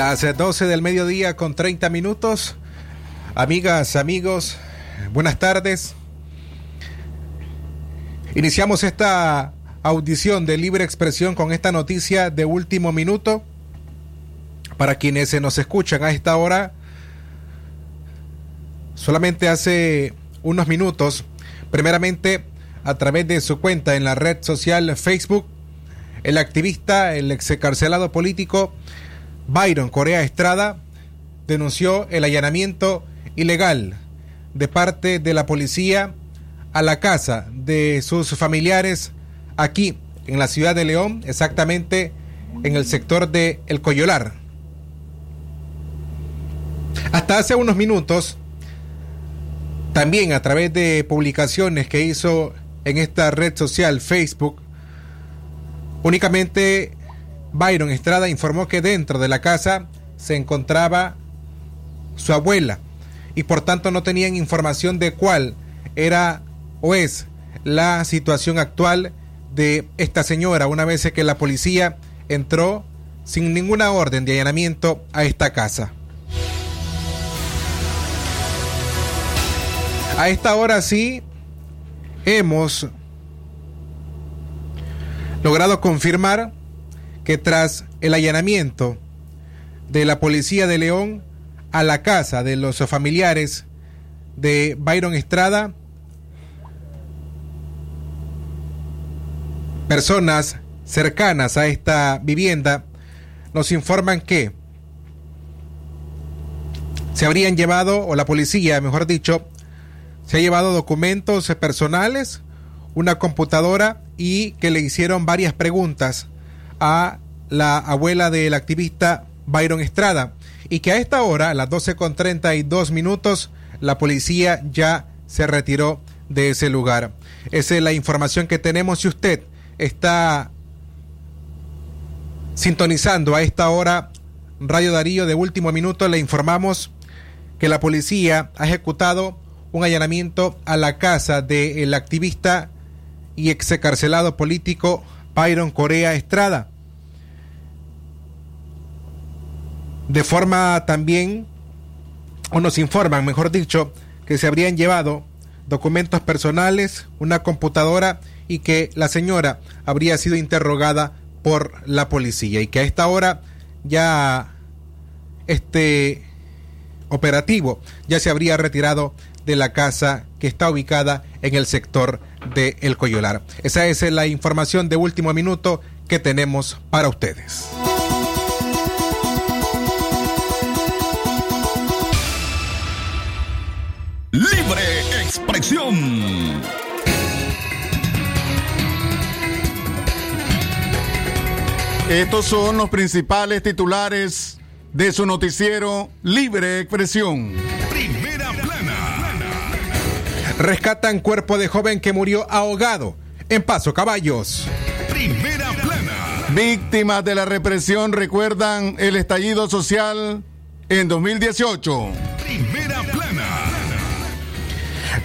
las 12 del mediodía con 30 minutos. Amigas, amigos, buenas tardes. Iniciamos esta audición de libre expresión con esta noticia de último minuto. Para quienes se nos escuchan a esta hora, solamente hace unos minutos, primeramente a través de su cuenta en la red social Facebook, el activista, el excarcelado político Byron Corea Estrada denunció el allanamiento ilegal de parte de la policía a la casa de sus familiares aquí en la ciudad de León, exactamente en el sector de El Coyolar. Hasta hace unos minutos, también a través de publicaciones que hizo en esta red social Facebook, únicamente Byron Estrada informó que dentro de la casa se encontraba su abuela y por tanto no tenían información de cuál era o es la situación actual de esta señora una vez que la policía entró sin ninguna orden de allanamiento a esta casa. A esta hora sí hemos logrado confirmar que tras el allanamiento de la policía de León a la casa de los familiares de Byron Estrada, personas cercanas a esta vivienda nos informan que se habrían llevado, o la policía, mejor dicho, se ha llevado documentos personales, una computadora y que le hicieron varias preguntas a la abuela del activista Byron Estrada y que a esta hora, a las 12 con 32 minutos, la policía ya se retiró de ese lugar. Esa es la información que tenemos. Si usted está sintonizando a esta hora Radio Darío de último minuto, le informamos que la policía ha ejecutado un allanamiento a la casa del activista y excarcelado político Byron Corea Estrada. De forma también, o nos informan, mejor dicho, que se habrían llevado documentos personales, una computadora y que la señora habría sido interrogada por la policía y que a esta hora ya este operativo ya se habría retirado de la casa que está ubicada en el sector de El Coyolar. Esa es la información de último minuto que tenemos para ustedes. Libre expresión. Estos son los principales titulares de su noticiero Libre Expresión. Rescatan cuerpo de joven que murió ahogado en Paso Caballos. Primera plana. Víctimas de la represión recuerdan el estallido social en 2018. Primera plana.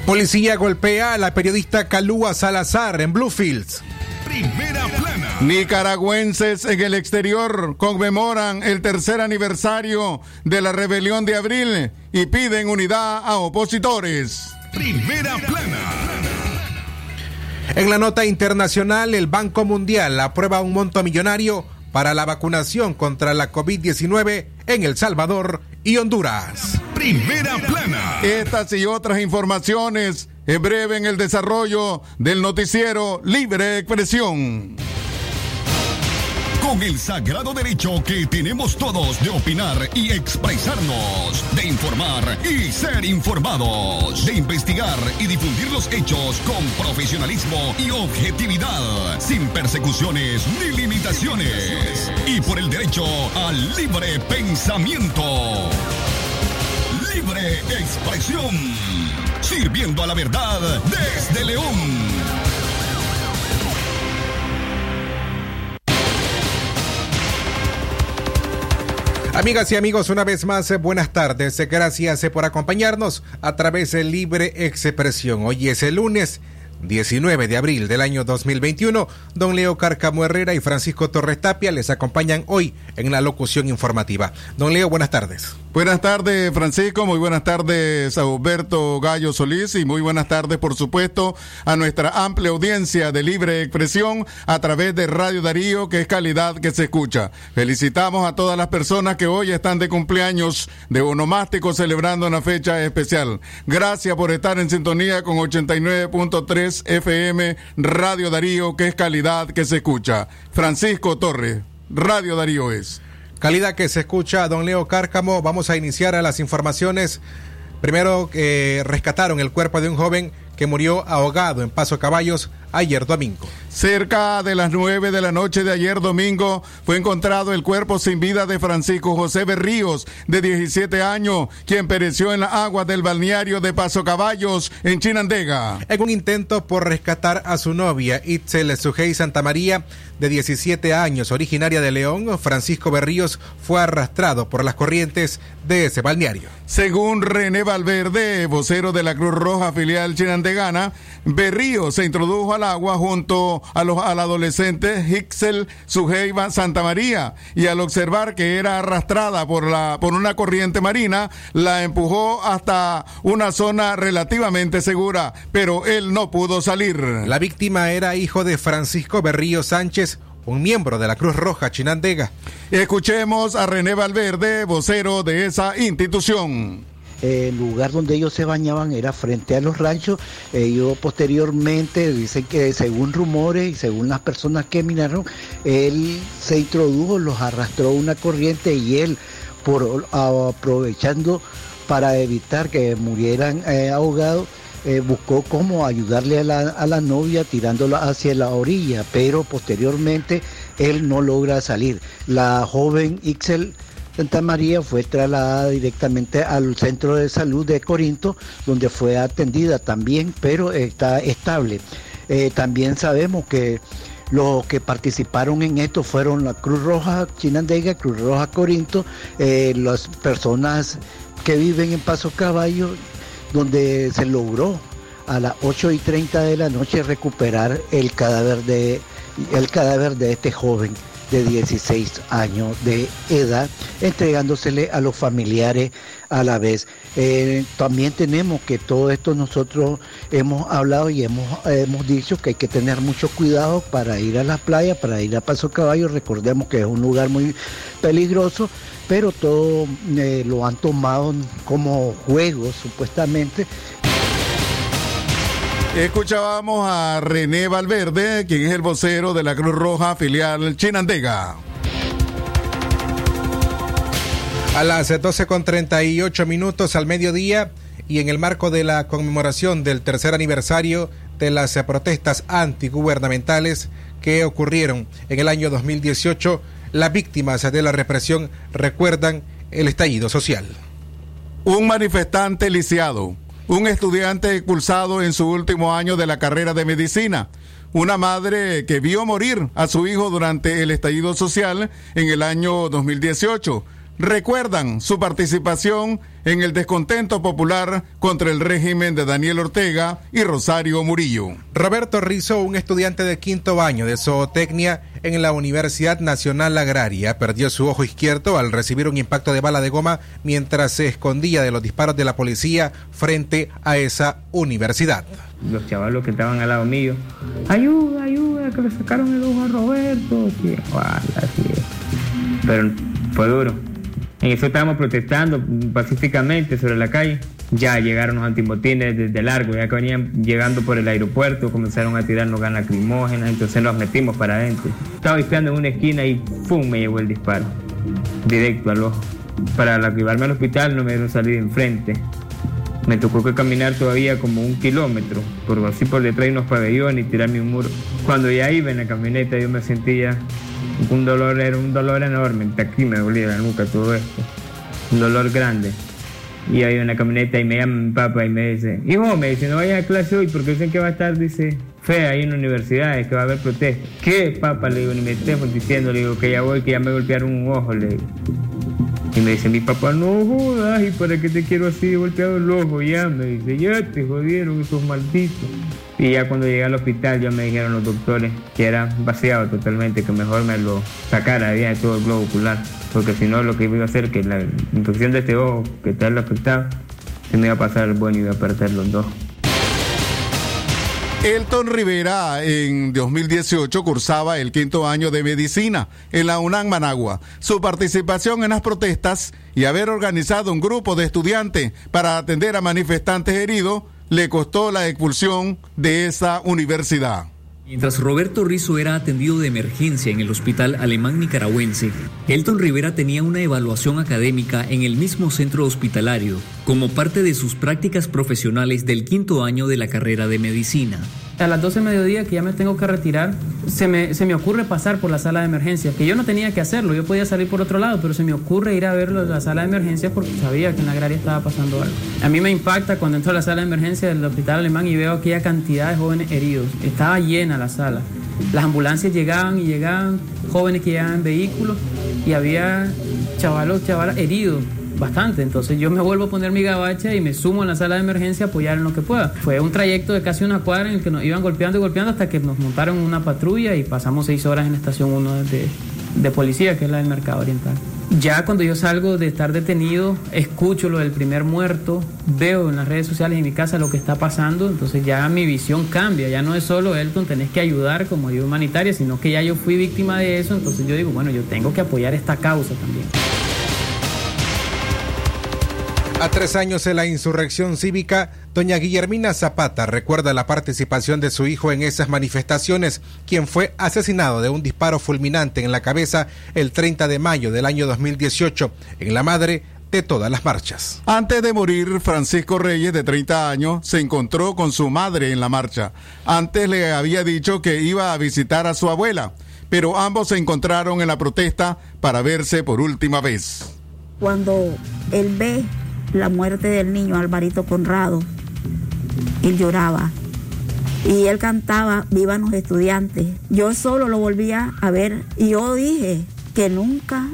Policía golpea a la periodista Calúa Salazar en Bluefields. Primera plana. Nicaragüenses en el exterior conmemoran el tercer aniversario de la rebelión de abril y piden unidad a opositores. Primera plana. En la nota internacional, el Banco Mundial aprueba un monto millonario para la vacunación contra la COVID-19 en El Salvador y Honduras. Primera plana. Estas y otras informaciones en breve en el desarrollo del noticiero Libre Expresión con el sagrado derecho que tenemos todos de opinar y expresarnos, de informar y ser informados, de investigar y difundir los hechos con profesionalismo y objetividad, sin persecuciones ni limitaciones, y por el derecho al libre pensamiento. Expresión, sirviendo a la verdad desde León. Amigas y amigos, una vez más, eh, buenas tardes. Gracias eh, por acompañarnos a través de Libre Expresión. Hoy es el lunes 19 de abril del año 2021. Don Leo Carcamo Herrera y Francisco Torres Tapia les acompañan hoy en la locución informativa. Don Leo, buenas tardes. Buenas tardes, Francisco. Muy buenas tardes a Alberto Gallo Solís y muy buenas tardes, por supuesto, a nuestra amplia audiencia de libre expresión a través de Radio Darío, que es calidad que se escucha. Felicitamos a todas las personas que hoy están de cumpleaños de onomástico celebrando una fecha especial. Gracias por estar en sintonía con 89.3 FM Radio Darío, que es calidad que se escucha. Francisco Torres, Radio Darío es. Calidad que se escucha, don Leo Cárcamo. Vamos a iniciar a las informaciones. Primero, que rescataron el cuerpo de un joven que murió ahogado en Paso Caballos ayer domingo. Cerca de las nueve de la noche de ayer domingo fue encontrado el cuerpo sin vida de Francisco José Berríos, de 17 años, quien pereció en las aguas del balneario de Paso Caballos, en Chinandega. En un intento por rescatar a su novia, Itzel Sujei Santa María, de 17 años, originaria de León, Francisco Berríos fue arrastrado por las corrientes de ese balneario. Según René Valverde, vocero de la Cruz Roja filial chinandegana, Berríos se introdujo al agua junto a los, al adolescente Hixel Sujeiva Santa María y al observar que era arrastrada por, la, por una corriente marina, la empujó hasta una zona relativamente segura, pero él no pudo salir. La víctima era hijo de Francisco Berrío Sánchez, un miembro de la Cruz Roja Chinandega. Escuchemos a René Valverde, vocero de esa institución el lugar donde ellos se bañaban era frente a los ranchos. Ellos posteriormente dicen que según rumores y según las personas que miraron, él se introdujo, los arrastró una corriente y él, por aprovechando para evitar que murieran eh, ahogados, eh, buscó cómo ayudarle a la, a la novia tirándola hacia la orilla, pero posteriormente él no logra salir. La joven Ixel Santa María fue trasladada directamente al centro de salud de Corinto, donde fue atendida también, pero está estable. Eh, también sabemos que los que participaron en esto fueron la Cruz Roja Chinandega, Cruz Roja Corinto, eh, las personas que viven en Paso Caballo, donde se logró a las 8 y 30 de la noche recuperar el cadáver de, el cadáver de este joven de 16 años de edad, entregándosele a los familiares a la vez. Eh, también tenemos que todo esto nosotros hemos hablado y hemos, hemos dicho que hay que tener mucho cuidado para ir a la playa, para ir a Paso Caballo. Recordemos que es un lugar muy peligroso, pero todo eh, lo han tomado como juego supuestamente Escuchábamos a René Valverde, quien es el vocero de la Cruz Roja filial Chinandega. A las 12.38 minutos al mediodía y en el marco de la conmemoración del tercer aniversario de las protestas antigubernamentales que ocurrieron en el año 2018, las víctimas de la represión recuerdan el estallido social. Un manifestante lisiado un estudiante expulsado en su último año de la carrera de medicina, una madre que vio morir a su hijo durante el estallido social en el año 2018 recuerdan su participación en el descontento popular contra el régimen de Daniel Ortega y Rosario Murillo. Roberto Rizo, un estudiante de quinto año de zootecnia en la Universidad Nacional Agraria, perdió su ojo izquierdo al recibir un impacto de bala de goma mientras se escondía de los disparos de la policía frente a esa universidad. Los chavalos que estaban al lado mío, ayuda, ayuda, que le sacaron el ojo a Roberto. Pero fue duro en eso estábamos protestando pacíficamente sobre la calle. Ya llegaron los antimotines desde largo, ya que venían llegando por el aeropuerto, comenzaron a tirarnos ganas lacrimógenas, entonces nos metimos para adentro. Estaba disparando en una esquina y ¡pum! me llevó el disparo, directo al ojo. Para llevarme al hospital no me dieron salir enfrente. Me tocó que caminar todavía como un kilómetro, por así por detrás de unos pabellones y tirarme un muro. Cuando ya iba en la camioneta yo me sentía un dolor, era un dolor enorme, aquí me dolía la nuca todo esto, un dolor grande. Y en la camioneta y me llama mi papá y me dice, hijo, me dice, no vayas a clase hoy porque dicen que va a estar, dice, fe ahí en la universidad, que va a haber protesta. ¿Qué, papá? Le digo, ni me estés diciendo, le digo que ya voy, que ya me golpearon un ojo, le digo. Y me dice mi papá, no jodas, ¿y para qué te quiero así golpeado el ojo? Ya, me dice, ya te jodieron esos malditos. Y ya cuando llegué al hospital ya me dijeron los doctores que era vaciado totalmente, que mejor me lo sacara de todo el globo ocular, porque si no lo que iba a hacer que la infección de este ojo que está afectado, se me iba a pasar el bueno y iba a perder los dos. Elton Rivera en 2018 cursaba el quinto año de medicina en la UNAM Managua. Su participación en las protestas y haber organizado un grupo de estudiantes para atender a manifestantes heridos le costó la expulsión de esa universidad. Mientras Roberto Rizzo era atendido de emergencia en el hospital alemán nicaragüense, Elton Rivera tenía una evaluación académica en el mismo centro hospitalario, como parte de sus prácticas profesionales del quinto año de la carrera de medicina a las 12 de mediodía que ya me tengo que retirar, se me, se me ocurre pasar por la sala de emergencia, que yo no tenía que hacerlo, yo podía salir por otro lado, pero se me ocurre ir a ver la sala de emergencia porque sabía que en la agraria estaba pasando algo. A mí me impacta cuando entro a la sala de emergencia del hospital alemán y veo aquella cantidad de jóvenes heridos. Estaba llena la sala. Las ambulancias llegaban y llegaban, jóvenes que llegaban en vehículos y había chavalos, chavalas heridos bastante. Entonces yo me vuelvo a poner mi gabacha y me sumo en la sala de emergencia a apoyar en lo que pueda. Fue un trayecto de casi una cuadra en el que nos iban golpeando y golpeando hasta que nos montaron una patrulla y pasamos seis horas en la estación 1 de, de policía, que es la del Mercado Oriental. Ya cuando yo salgo de estar detenido, escucho lo del primer muerto, veo en las redes sociales en mi casa lo que está pasando, entonces ya mi visión cambia, ya no es solo Elton, tenés que ayudar como ayuda humanitaria, sino que ya yo fui víctima de eso, entonces yo digo, bueno, yo tengo que apoyar esta causa también. A tres años de la insurrección cívica, doña Guillermina Zapata recuerda la participación de su hijo en esas manifestaciones, quien fue asesinado de un disparo fulminante en la cabeza el 30 de mayo del año 2018 en la madre de todas las marchas. Antes de morir, Francisco Reyes, de 30 años, se encontró con su madre en la marcha. Antes le había dicho que iba a visitar a su abuela, pero ambos se encontraron en la protesta para verse por última vez. Cuando él ve la muerte del niño Alvarito Conrado. Él lloraba y él cantaba Vivan los estudiantes. Yo solo lo volvía a ver y yo dije que nunca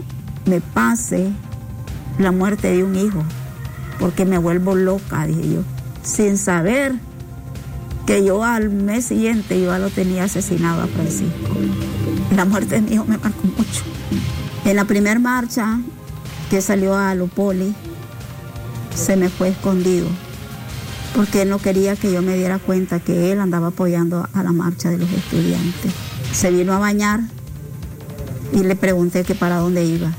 me pase la muerte de un hijo, porque me vuelvo loca, dije yo, sin saber que yo al mes siguiente yo lo tenía asesinado a Francisco. La muerte de mi hijo me marcó mucho. En la primera marcha que salió a Lupoli, se me fue escondido, porque él no quería que yo me diera cuenta que él andaba apoyando a la marcha de los estudiantes. Se vino a bañar y le pregunté que para dónde iba.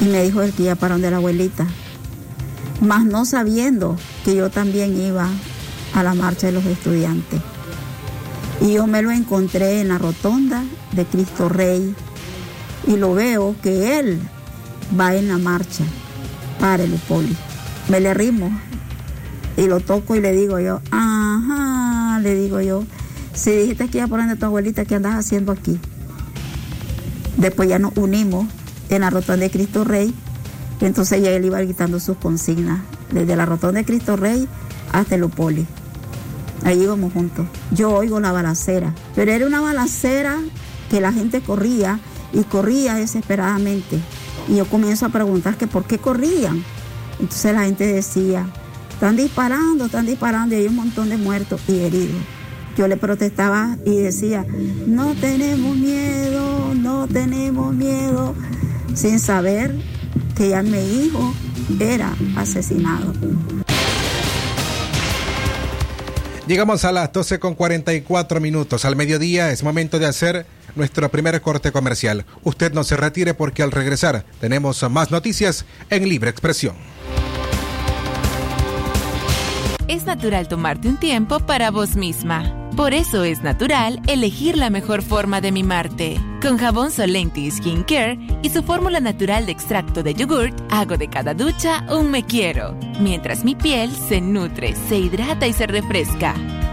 Y me dijo el iba para donde la abuelita, más no sabiendo que yo también iba a la marcha de los estudiantes. Y yo me lo encontré en la rotonda de Cristo Rey y lo veo que él va en la marcha para el Upoli me le rimo y lo toco y le digo yo, ajá, le digo yo, si dijiste que iba a poner tu abuelita, ¿qué andas haciendo aquí? Después ya nos unimos en la rotonda de Cristo Rey, entonces ya él iba quitando sus consignas, desde la rotonda de Cristo Rey hasta el Upoli. Ahí íbamos juntos. Yo oigo la balacera, pero era una balacera que la gente corría y corría desesperadamente. Y yo comienzo a preguntar que por qué corrían. Entonces la gente decía, están disparando, están disparando y hay un montón de muertos y heridos. Yo le protestaba y decía, no tenemos miedo, no tenemos miedo, sin saber que ya mi hijo era asesinado. Llegamos a las 12 con 44 minutos. Al mediodía es momento de hacer nuestro primer corte comercial. Usted no se retire porque al regresar tenemos más noticias en Libre Expresión. Es natural tomarte un tiempo para vos misma. Por eso es natural elegir la mejor forma de mimarte. Con jabón Solenti Skin Care y su fórmula natural de extracto de yogurt, hago de cada ducha un me quiero, mientras mi piel se nutre, se hidrata y se refresca.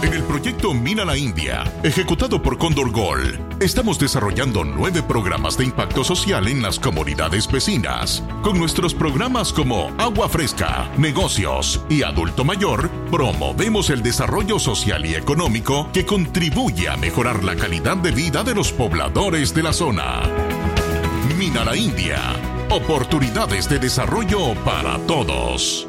En el proyecto Mina la India, ejecutado por Condor Gold, estamos desarrollando nueve programas de impacto social en las comunidades vecinas. Con nuestros programas como Agua Fresca, Negocios y Adulto Mayor, promovemos el desarrollo social y económico que contribuye a mejorar la calidad de vida de los pobladores de la zona. Mina la India, oportunidades de desarrollo para todos.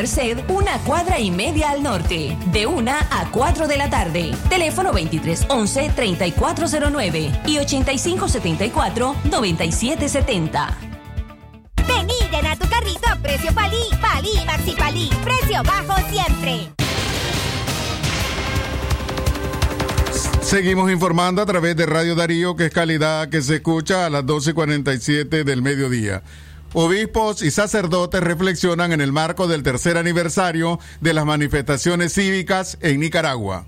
Merced, una cuadra y media al norte, de 1 a 4 de la tarde. Teléfono 2311-3409 y 8574-9770. Vení, llena tu carrito a precio palí, palí, maxi palí, precio bajo siempre. Seguimos informando a través de Radio Darío, que es calidad que se escucha a las 12.47 del mediodía. Obispos y sacerdotes reflexionan en el marco del tercer aniversario de las manifestaciones cívicas en Nicaragua.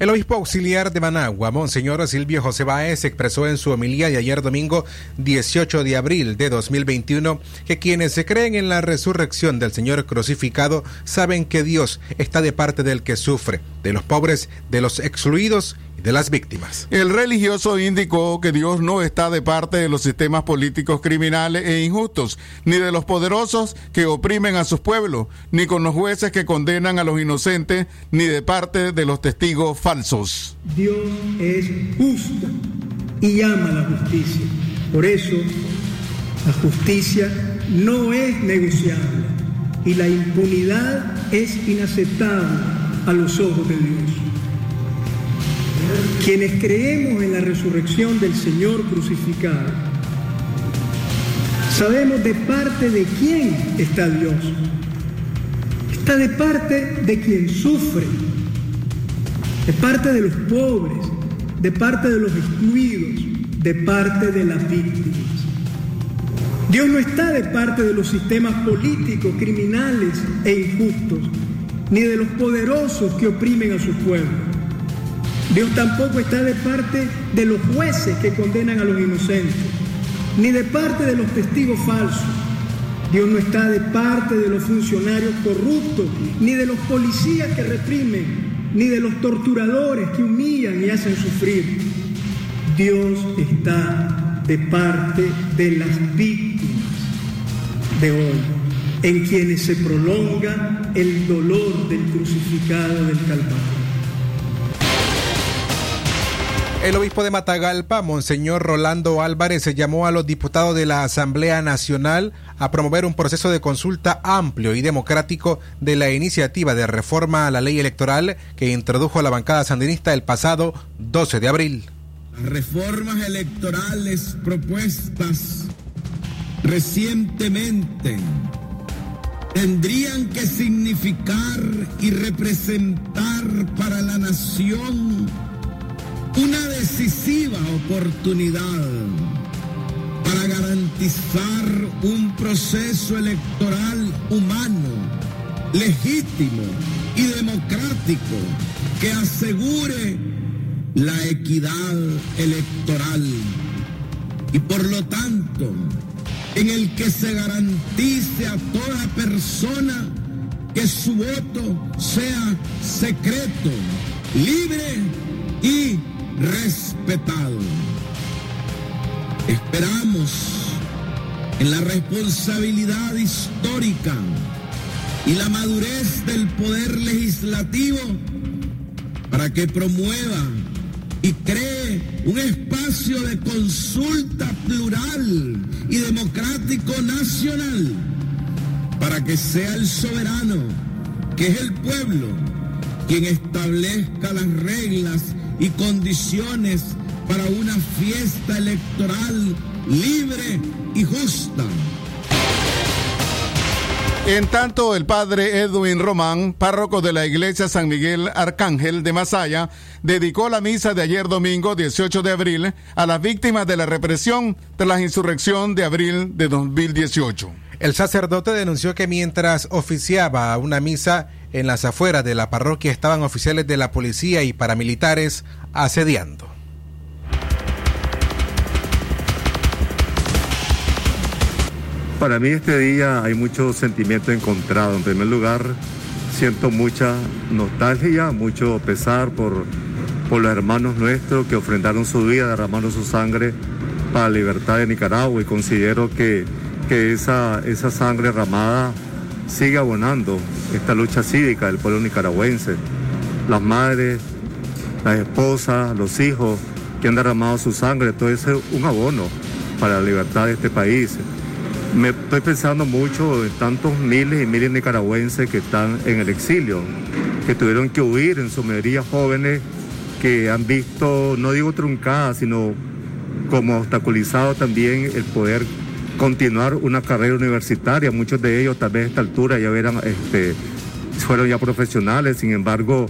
El obispo auxiliar de Managua, Monseñor Silvio José Báez, expresó en su homilía de ayer domingo 18 de abril de 2021 que quienes se creen en la resurrección del Señor crucificado saben que Dios está de parte del que sufre, de los pobres, de los excluidos de las víctimas. El religioso indicó que Dios no está de parte de los sistemas políticos criminales e injustos, ni de los poderosos que oprimen a sus pueblos, ni con los jueces que condenan a los inocentes, ni de parte de los testigos falsos. Dios es justo y ama la justicia. Por eso, la justicia no es negociable y la impunidad es inaceptable a los ojos de Dios. Quienes creemos en la resurrección del Señor crucificado, sabemos de parte de quién está Dios. Está de parte de quien sufre, de parte de los pobres, de parte de los excluidos, de parte de las víctimas. Dios no está de parte de los sistemas políticos, criminales e injustos, ni de los poderosos que oprimen a su pueblo. Dios tampoco está de parte de los jueces que condenan a los inocentes, ni de parte de los testigos falsos. Dios no está de parte de los funcionarios corruptos, ni de los policías que reprimen, ni de los torturadores que humillan y hacen sufrir. Dios está de parte de las víctimas de hoy, en quienes se prolonga el dolor del crucificado del Calvario. El obispo de Matagalpa, Monseñor Rolando Álvarez, se llamó a los diputados de la Asamblea Nacional a promover un proceso de consulta amplio y democrático de la iniciativa de reforma a la ley electoral que introdujo la bancada sandinista el pasado 12 de abril. Las reformas electorales propuestas recientemente tendrían que significar y representar para la nación una decisiva oportunidad para garantizar un proceso electoral humano, legítimo y democrático que asegure la equidad electoral. Y por lo tanto en el que se garantice a toda persona que su voto sea secreto, libre y respetado. Esperamos en la responsabilidad histórica y la madurez del poder legislativo para que promueva y cree un espacio de consulta plural y democrático nacional para que sea el soberano, que es el pueblo, quien establezca las reglas y condiciones para una fiesta electoral libre y justa. En tanto, el padre Edwin Román, párroco de la iglesia San Miguel Arcángel de Masaya, dedicó la misa de ayer domingo 18 de abril a las víctimas de la represión tras la insurrección de abril de 2018. El sacerdote denunció que mientras oficiaba una misa en las afueras de la parroquia estaban oficiales de la policía y paramilitares asediando. Para mí este día hay mucho sentimiento encontrado. En primer lugar, siento mucha nostalgia, mucho pesar por, por los hermanos nuestros que ofrendaron su vida, derramaron su sangre para la libertad de Nicaragua y considero que, que esa, esa sangre derramada sigue abonando esta lucha cívica del pueblo nicaragüense. Las madres, las esposas, los hijos que han derramado su sangre, todo eso es un abono para la libertad de este país. Me estoy pensando mucho en tantos miles y miles de nicaragüenses que están en el exilio, que tuvieron que huir, en su mayoría jóvenes que han visto, no digo truncada, sino como obstaculizado también el poder continuar una carrera universitaria. Muchos de ellos tal vez a esta altura ya eran, este, fueron ya profesionales, sin embargo,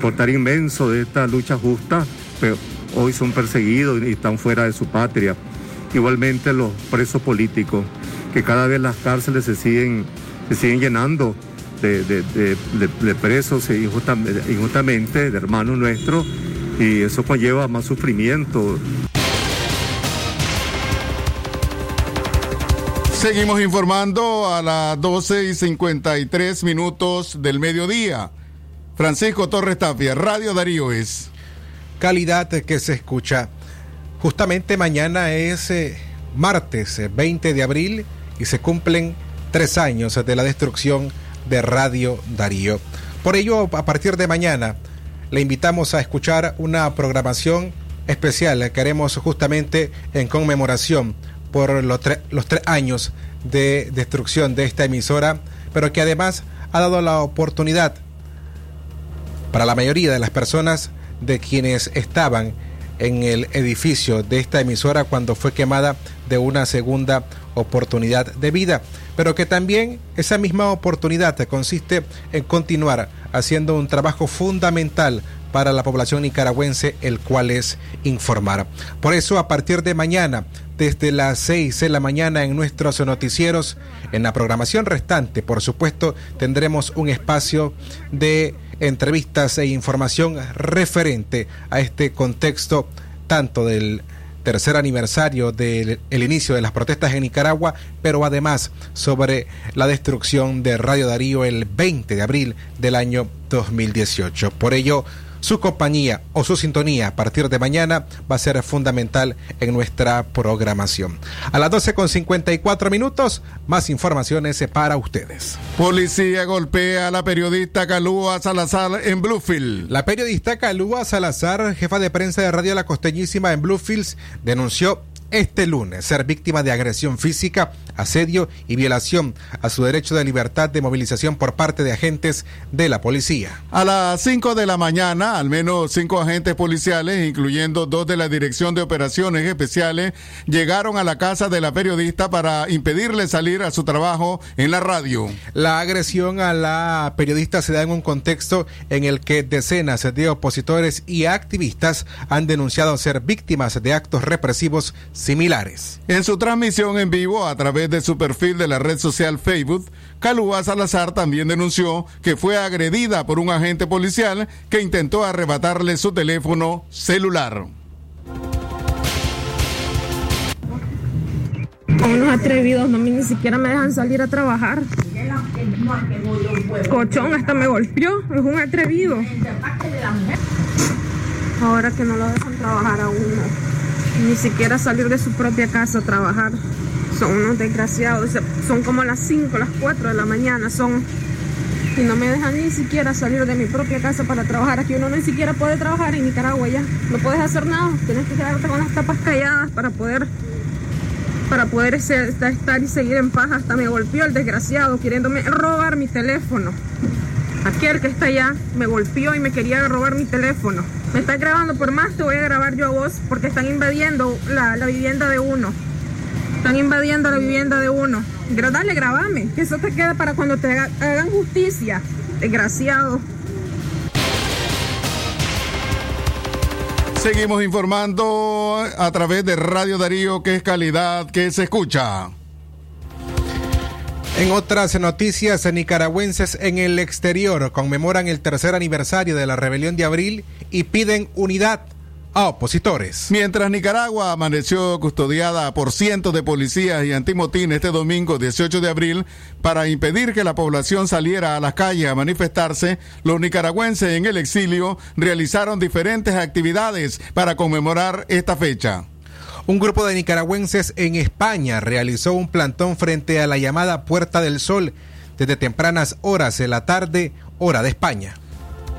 por estar inmenso de esta lucha justa, pero hoy son perseguidos y están fuera de su patria. Igualmente los presos políticos que cada vez las cárceles se siguen, se siguen llenando de, de, presos e injustamente, de hermanos nuestros, y eso conlleva más sufrimiento. Seguimos informando a las 12 y 53 minutos del mediodía. Francisco Torres Tapia, Radio Darío es. Calidad que se escucha. Justamente mañana es eh, martes 20 de abril y se cumplen tres años de la destrucción de Radio Darío. Por ello, a partir de mañana, le invitamos a escuchar una programación especial que haremos justamente en conmemoración por los, tre los tres años de destrucción de esta emisora, pero que además ha dado la oportunidad para la mayoría de las personas de quienes estaban en el edificio de esta emisora cuando fue quemada de una segunda oportunidad de vida, pero que también esa misma oportunidad consiste en continuar haciendo un trabajo fundamental para la población nicaragüense, el cual es informar. Por eso, a partir de mañana, desde las 6 de la mañana en nuestros noticieros, en la programación restante, por supuesto, tendremos un espacio de entrevistas e información referente a este contexto tanto del tercer aniversario del el inicio de las protestas en Nicaragua, pero además sobre la destrucción de Radio Darío el 20 de abril del año 2018. Por ello, su compañía o su sintonía a partir de mañana va a ser fundamental en nuestra programación. A las 12 con 54 minutos, más informaciones para ustedes. Policía golpea a la periodista Calúa Salazar en Bluefield. La periodista Calúa Salazar, jefa de prensa de Radio La Costeñísima en Bluefields, denunció este lunes ser víctima de agresión física, asedio y violación a su derecho de libertad de movilización por parte de agentes de la policía. A las 5 de la mañana, al menos cinco agentes policiales, incluyendo dos de la Dirección de Operaciones Especiales, llegaron a la casa de la periodista para impedirle salir a su trabajo en la radio. La agresión a la periodista se da en un contexto en el que decenas de opositores y activistas han denunciado ser víctimas de actos represivos similares. En su transmisión en vivo a través de su perfil de la red social Facebook, Calúa Salazar también denunció que fue agredida por un agente policial que intentó arrebatarle su teléfono celular. unos atrevidos no me, ni siquiera me dejan salir a trabajar. Cochón hasta me golpeó, es un atrevido. Ahora que no lo dejan trabajar a uno, ni siquiera salir de su propia casa a trabajar. Son unos desgraciados, son como las 5, las 4 de la mañana, son y no me dejan ni siquiera salir de mi propia casa para trabajar. Aquí uno ni siquiera puede trabajar en Nicaragua ya. No puedes hacer nada. Tienes que quedarte con las tapas calladas para poder para poder estar y seguir en paz. Hasta me golpeó el desgraciado queriéndome robar mi teléfono. Aquel que está allá me golpeó y me quería robar mi teléfono. Me está grabando, por más te voy a grabar yo a vos porque están invadiendo la, vivienda de uno. Están invadiendo la vivienda de uno. Dale, grabame, que eso te queda para cuando te hagan justicia. Desgraciado. Seguimos informando a través de Radio Darío, que es calidad que se escucha. En otras noticias, nicaragüenses en el exterior conmemoran el tercer aniversario de la rebelión de abril y piden unidad a opositores. Mientras Nicaragua amaneció custodiada por cientos de policías y antimotín este domingo 18 de abril para impedir que la población saliera a las calles a manifestarse, los nicaragüenses en el exilio realizaron diferentes actividades para conmemorar esta fecha. Un grupo de nicaragüenses en España realizó un plantón frente a la llamada Puerta del Sol desde tempranas horas de la tarde, hora de España.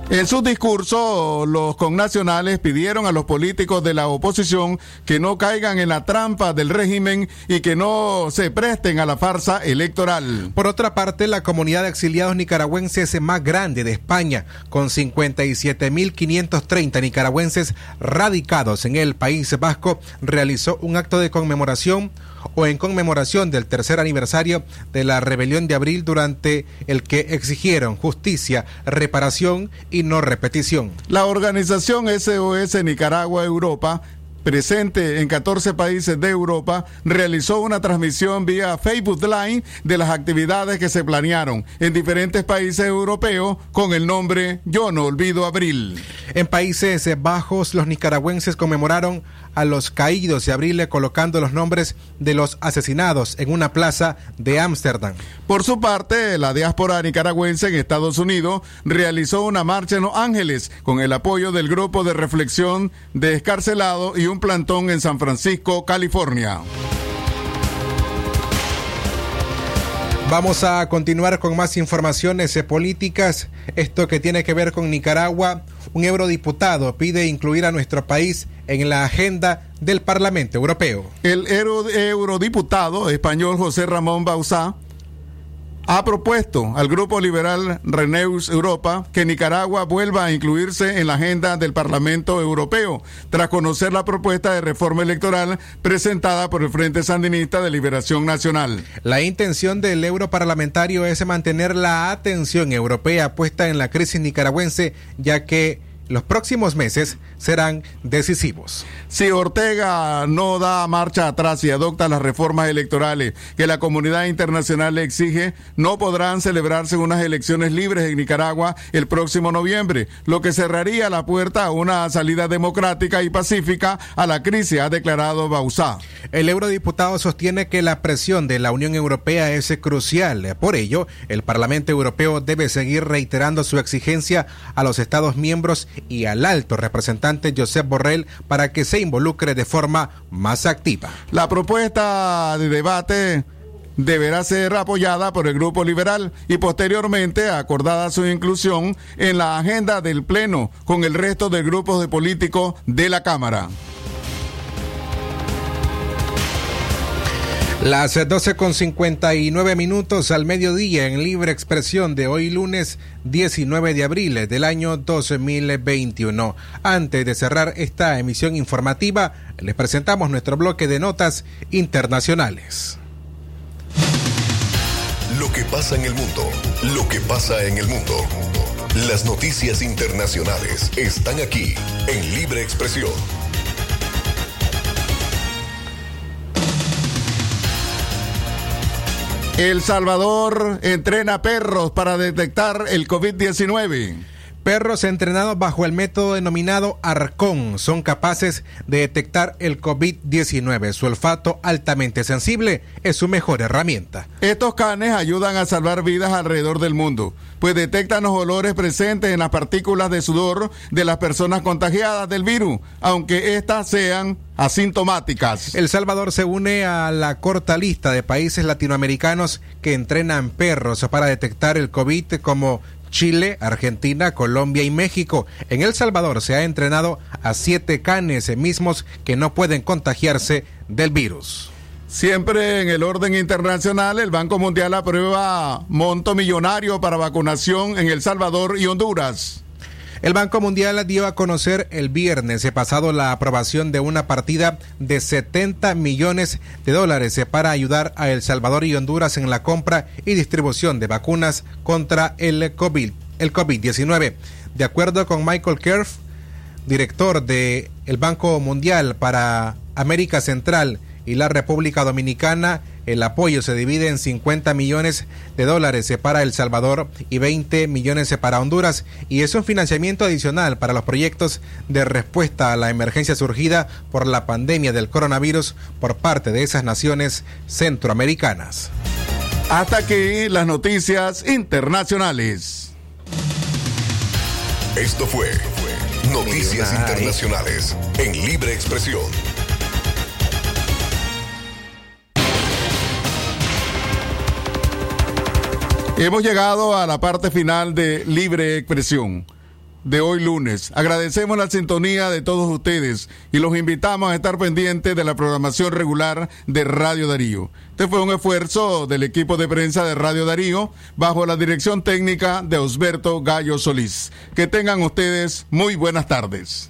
En su discurso, los connacionales pidieron a los políticos de la oposición que no caigan en la trampa del régimen y que no se presten a la farsa electoral. Por otra parte, la comunidad de exiliados nicaragüenses más grande de España, con 57.530 nicaragüenses radicados en el País Vasco, realizó un acto de conmemoración o en conmemoración del tercer aniversario de la rebelión de abril durante el que exigieron justicia, reparación y no repetición. La organización SOS Nicaragua Europa presente en 14 países de Europa, realizó una transmisión vía Facebook Line de las actividades que se planearon en diferentes países europeos con el nombre Yo no olvido abril. En Países Bajos, los nicaragüenses conmemoraron a los caídos de abril colocando los nombres de los asesinados en una plaza de Ámsterdam. Por su parte, la diáspora nicaragüense en Estados Unidos realizó una marcha en Los Ángeles con el apoyo del grupo de reflexión de Escarcelado y un plantón en San Francisco, California. Vamos a continuar con más informaciones políticas. Esto que tiene que ver con Nicaragua. Un eurodiputado pide incluir a nuestro país en la agenda del Parlamento Europeo. El eurodiputado español José Ramón Bauzá ha propuesto al grupo liberal Renews Europa que Nicaragua vuelva a incluirse en la agenda del Parlamento Europeo, tras conocer la propuesta de reforma electoral presentada por el Frente Sandinista de Liberación Nacional. La intención del europarlamentario es mantener la atención europea puesta en la crisis nicaragüense, ya que los próximos meses serán decisivos. Si Ortega no da marcha atrás y adopta las reformas electorales que la comunidad internacional le exige, no podrán celebrarse unas elecciones libres en Nicaragua el próximo noviembre, lo que cerraría la puerta a una salida democrática y pacífica a la crisis, ha declarado Bauzá. El eurodiputado sostiene que la presión de la Unión Europea es crucial. Por ello, el Parlamento Europeo debe seguir reiterando su exigencia a los Estados miembros y al alto representante Josep Borrell para que se involucre de forma más activa. La propuesta de debate deberá ser apoyada por el Grupo Liberal y posteriormente acordada su inclusión en la agenda del Pleno con el resto de grupos de políticos de la Cámara. Las 12 con 59 minutos al mediodía en libre expresión de hoy lunes 19 de abril del año 2021. Antes de cerrar esta emisión informativa, les presentamos nuestro bloque de notas internacionales. Lo que pasa en el mundo, lo que pasa en el mundo. Las noticias internacionales están aquí en libre expresión. El Salvador entrena perros para detectar el COVID-19. Perros entrenados bajo el método denominado Arcón son capaces de detectar el COVID-19. Su olfato altamente sensible es su mejor herramienta. Estos canes ayudan a salvar vidas alrededor del mundo, pues detectan los olores presentes en las partículas de sudor de las personas contagiadas del virus, aunque éstas sean asintomáticas. El Salvador se une a la corta lista de países latinoamericanos que entrenan perros para detectar el COVID como Chile, Argentina, Colombia y México. En El Salvador se ha entrenado a siete canes mismos que no pueden contagiarse del virus. Siempre en el orden internacional, el Banco Mundial aprueba monto millonario para vacunación en El Salvador y Honduras. El Banco Mundial dio a conocer el viernes pasado la aprobación de una partida de 70 millones de dólares para ayudar a El Salvador y Honduras en la compra y distribución de vacunas contra el COVID, el COVID-19. De acuerdo con Michael Kerf, director del el Banco Mundial para América Central y la República Dominicana, el apoyo se divide en 50 millones de dólares para El Salvador y 20 millones para Honduras y es un financiamiento adicional para los proyectos de respuesta a la emergencia surgida por la pandemia del coronavirus por parte de esas naciones centroamericanas. Hasta aquí las noticias internacionales. Esto fue Noticias Internacionales en Libre Expresión. Hemos llegado a la parte final de Libre Expresión de hoy lunes. Agradecemos la sintonía de todos ustedes y los invitamos a estar pendientes de la programación regular de Radio Darío. Este fue un esfuerzo del equipo de prensa de Radio Darío bajo la dirección técnica de Osberto Gallo Solís. Que tengan ustedes muy buenas tardes.